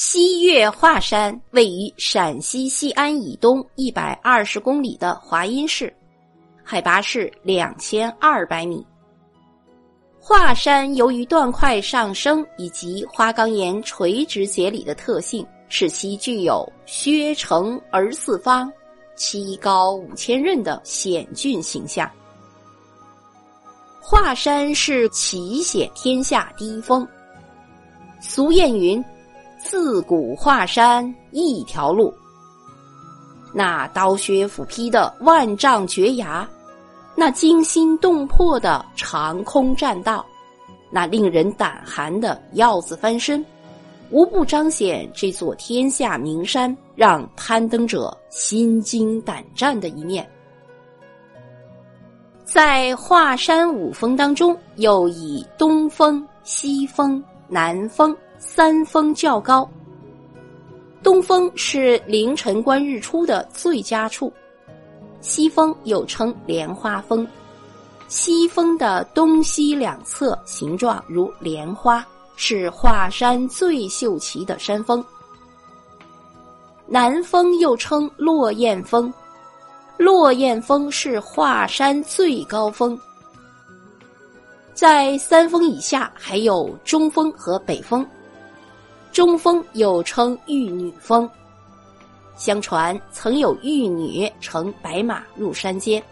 西岳华山位于陕西西安以东一百二十公里的华阴市，海拔是两千二百米。华山由于断块上升以及花岗岩垂直节理的特性，使其具有削成而四方、七高五千仞的险峻形象。华山是奇险天下第一峰。俗谚云：“自古华山一条路。”那刀削斧劈的万丈绝崖。那惊心动魄的长空栈道，那令人胆寒的鹞子翻身，无不彰显这座天下名山让攀登者心惊胆战的一面。在华山五峰当中，又以东峰、西峰、南峰三峰较高。东峰是凌晨观日出的最佳处。西峰又称莲花峰，西峰的东西两侧形状如莲花，是华山最秀奇的山峰。南峰又称落雁峰，落雁峰是华山最高峰。在三峰以下还有中峰和北峰，中峰又称玉女峰。相传曾有玉女乘白马入山间。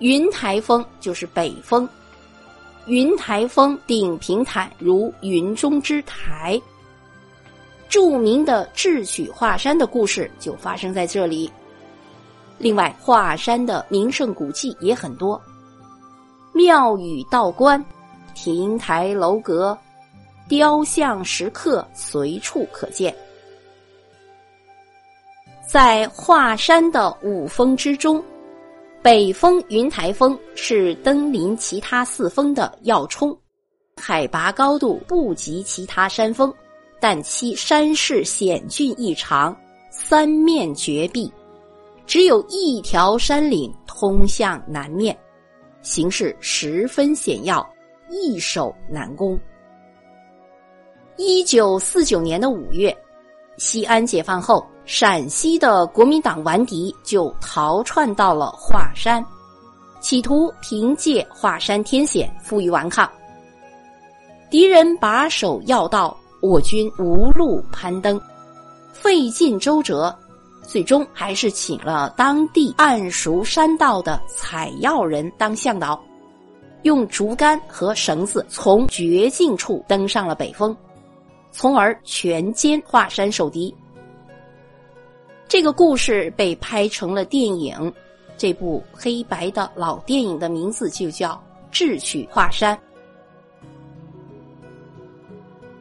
云台峰就是北峰，云台峰顶平坦如云中之台。著名的智取华山的故事就发生在这里。另外，华山的名胜古迹也很多，庙宇、道观、亭台楼阁、雕像、石刻随处可见。在华山的五峰之中，北峰云台峰是登临其他四峰的要冲，海拔高度不及其他山峰，但其山势险峻异常，三面绝壁，只有一条山岭通向南面，形势十分险要，易守难攻。一九四九年的五月，西安解放后。陕西的国民党顽敌就逃窜到了华山，企图凭借华山天险负隅顽抗。敌人把守要道，我军无路攀登，费尽周折，最终还是请了当地暗熟山道的采药人当向导，用竹竿和绳子从绝境处登上了北峰，从而全歼华山守敌。这个故事被拍成了电影，这部黑白的老电影的名字就叫《智取华山》。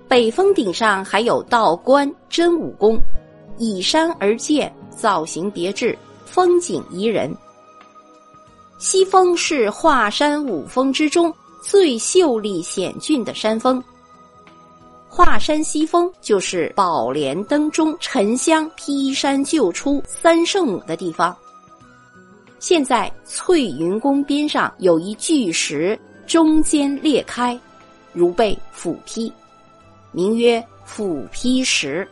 北峰顶上还有道观真武宫，倚山而建，造型别致，风景宜人。西峰是华山五峰之中最秀丽险峻的山峰。华山西峰就是宝莲灯中沉香劈山救出三圣母的地方。现在翠云宫边上有一巨石，中间裂开，如被斧劈，名曰斧劈石。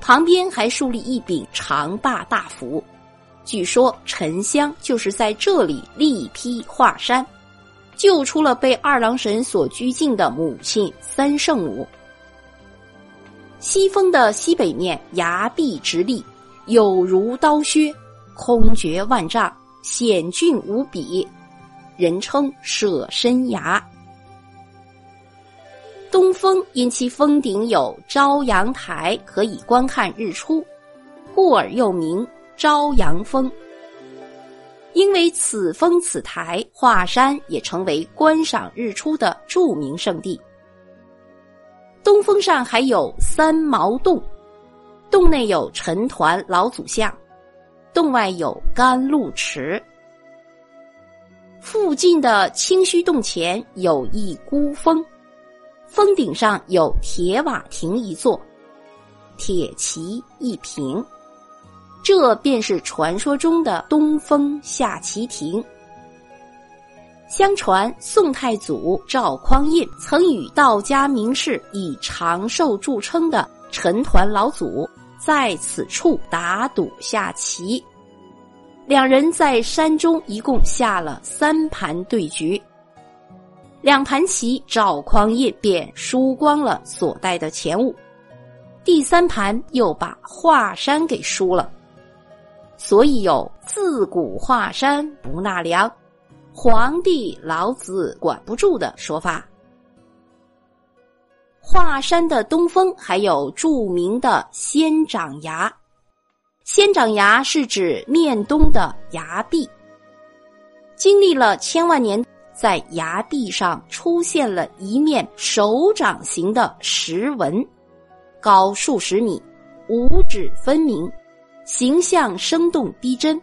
旁边还竖立一柄长把大斧，据说沉香就是在这里力劈华山。救出了被二郎神所拘禁的母亲三圣母。西峰的西北面崖壁直立，有如刀削，空绝万丈，险峻无比，人称舍身崖。东峰因其峰顶有朝阳台，可以观看日出，故而又名朝阳峰。因为此峰此台，华山也成为观赏日出的著名胜地。东峰上还有三毛洞，洞内有陈抟老祖像，洞外有甘露池。附近的清虚洞前有一孤峰，峰顶上有铁瓦亭一座，铁旗一平。这便是传说中的东风下棋亭。相传宋太祖赵匡胤曾与道家名士以长寿著称的陈抟老祖在此处打赌下棋，两人在山中一共下了三盘对局，两盘棋赵匡胤便输光了所带的钱物，第三盘又把华山给输了，所以有自古华山不纳粮。皇帝老子管不住的说法。华山的东峰还有著名的仙掌崖，仙掌崖是指面东的崖壁。经历了千万年，在崖壁上出现了一面手掌形的石纹，高数十米，五指分明，形象生动逼真。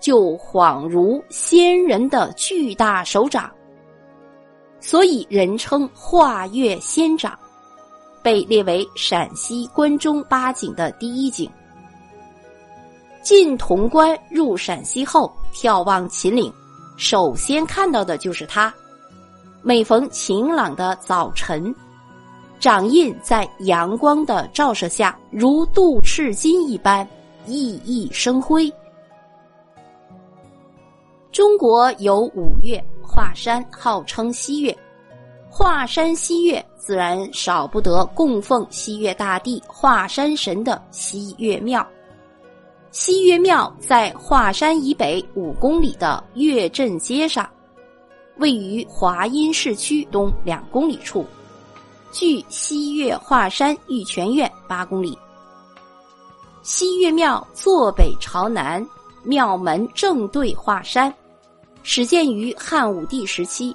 就恍如仙人的巨大手掌，所以人称华岳仙掌，被列为陕西关中八景的第一景。进潼关入陕西后，眺望秦岭，首先看到的就是它。每逢晴朗的早晨，掌印在阳光的照射下，如镀赤金一般，熠熠生辉。中国有五岳，华山号称西岳。华山西岳自然少不得供奉西岳大帝华山神的西岳庙。西岳庙在华山以北五公里的岳镇街上，位于华阴市区东两公里处，距西岳华山玉泉院八公里。西岳庙坐北朝南，庙门正对华山。始建于汉武帝时期，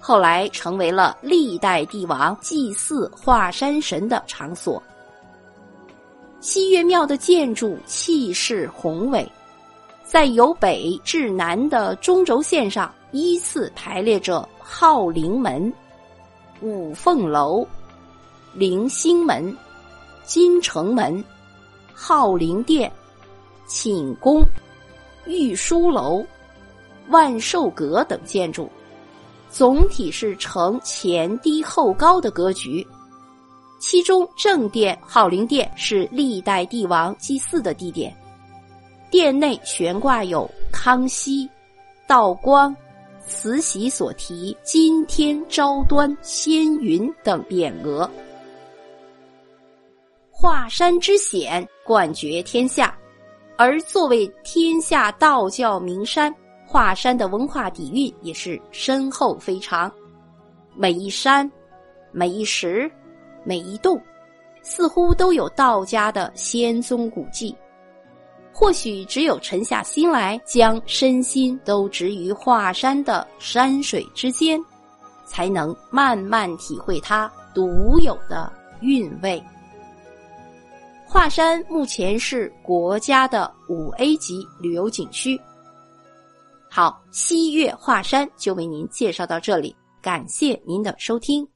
后来成为了历代帝王祭祀华山神的场所。西岳庙的建筑气势宏伟，在由北至南的中轴线上依次排列着昊灵门、五凤楼、灵星门、金城门、昊灵殿、寝宫、御书楼。万寿阁等建筑，总体是呈前低后高的格局。其中正殿昊灵殿是历代帝王祭祀的地点，殿内悬挂有康熙、道光、慈禧所题“今天昭端仙云”等匾额。华山之险，冠绝天下，而作为天下道教名山。华山的文化底蕴也是深厚非常，每一山、每一石、每一洞，似乎都有道家的仙踪古迹。或许只有沉下心来，将身心都植于华山的山水之间，才能慢慢体会它独有的韵味。华山目前是国家的五 A 级旅游景区。好，西岳华山就为您介绍到这里，感谢您的收听。